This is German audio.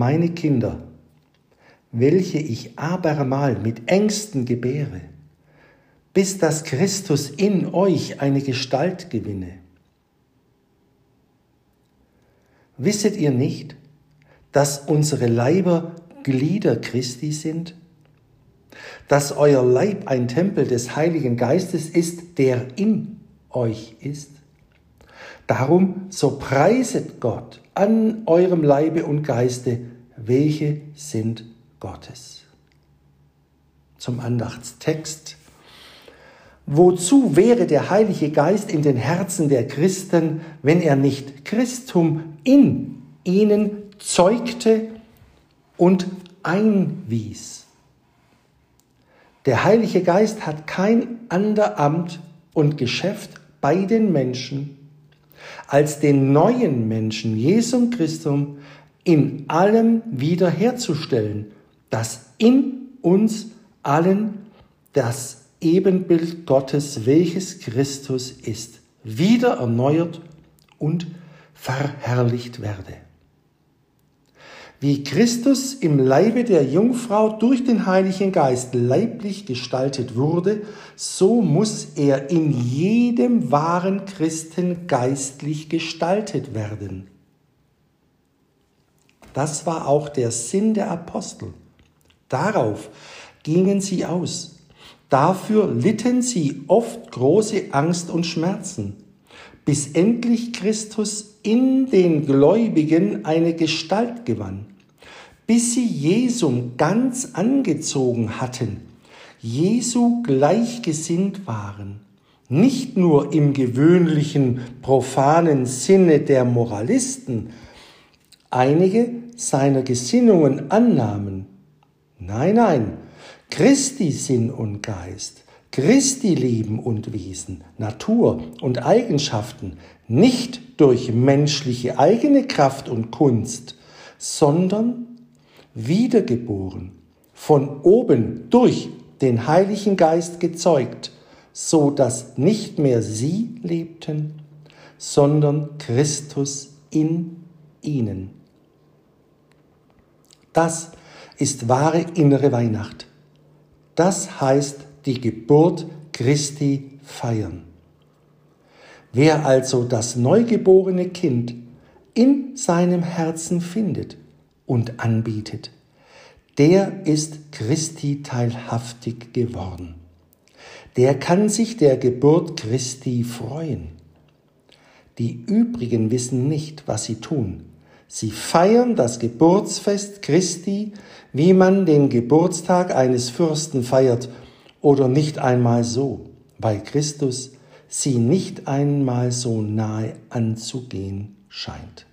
meine Kinder, welche ich abermal mit Ängsten gebäre, bis dass Christus in euch eine Gestalt gewinne. Wisset ihr nicht, dass unsere Leiber Glieder Christi sind? Dass euer Leib ein Tempel des Heiligen Geistes ist, der in euch ist? Darum so preiset Gott an eurem Leibe und Geiste, welche sind Gottes. Zum Andachtstext. Wozu wäre der Heilige Geist in den Herzen der Christen, wenn er nicht Christum in ihnen zeugte und einwies? Der Heilige Geist hat kein ander Amt und Geschäft bei den Menschen, als den neuen Menschen, Jesum Christum, in allem wiederherzustellen, das in uns allen das Ebenbild Gottes, welches Christus ist, wieder erneuert und verherrlicht werde. Wie Christus im Leibe der Jungfrau durch den Heiligen Geist leiblich gestaltet wurde, so muss er in jedem wahren Christen geistlich gestaltet werden. Das war auch der Sinn der Apostel. Darauf gingen sie aus. Dafür litten sie oft große Angst und Schmerzen, bis endlich Christus in den Gläubigen eine Gestalt gewann, bis sie Jesum ganz angezogen hatten, Jesu gleichgesinnt waren, nicht nur im gewöhnlichen profanen Sinne der Moralisten, einige seiner Gesinnungen annahmen. Nein, nein, Christi Sinn und Geist, Christi Leben und Wesen, Natur und Eigenschaften nicht durch menschliche eigene Kraft und Kunst, sondern wiedergeboren, von oben durch den Heiligen Geist gezeugt, so dass nicht mehr sie lebten, sondern Christus in ihnen. Das ist wahre innere Weihnacht. Das heißt die Geburt Christi feiern. Wer also das neugeborene Kind in seinem Herzen findet und anbietet, der ist Christi teilhaftig geworden. Der kann sich der Geburt Christi freuen. Die übrigen wissen nicht, was sie tun. Sie feiern das Geburtsfest Christi, wie man den Geburtstag eines Fürsten feiert, oder nicht einmal so, weil Christus sie nicht einmal so nahe anzugehen scheint.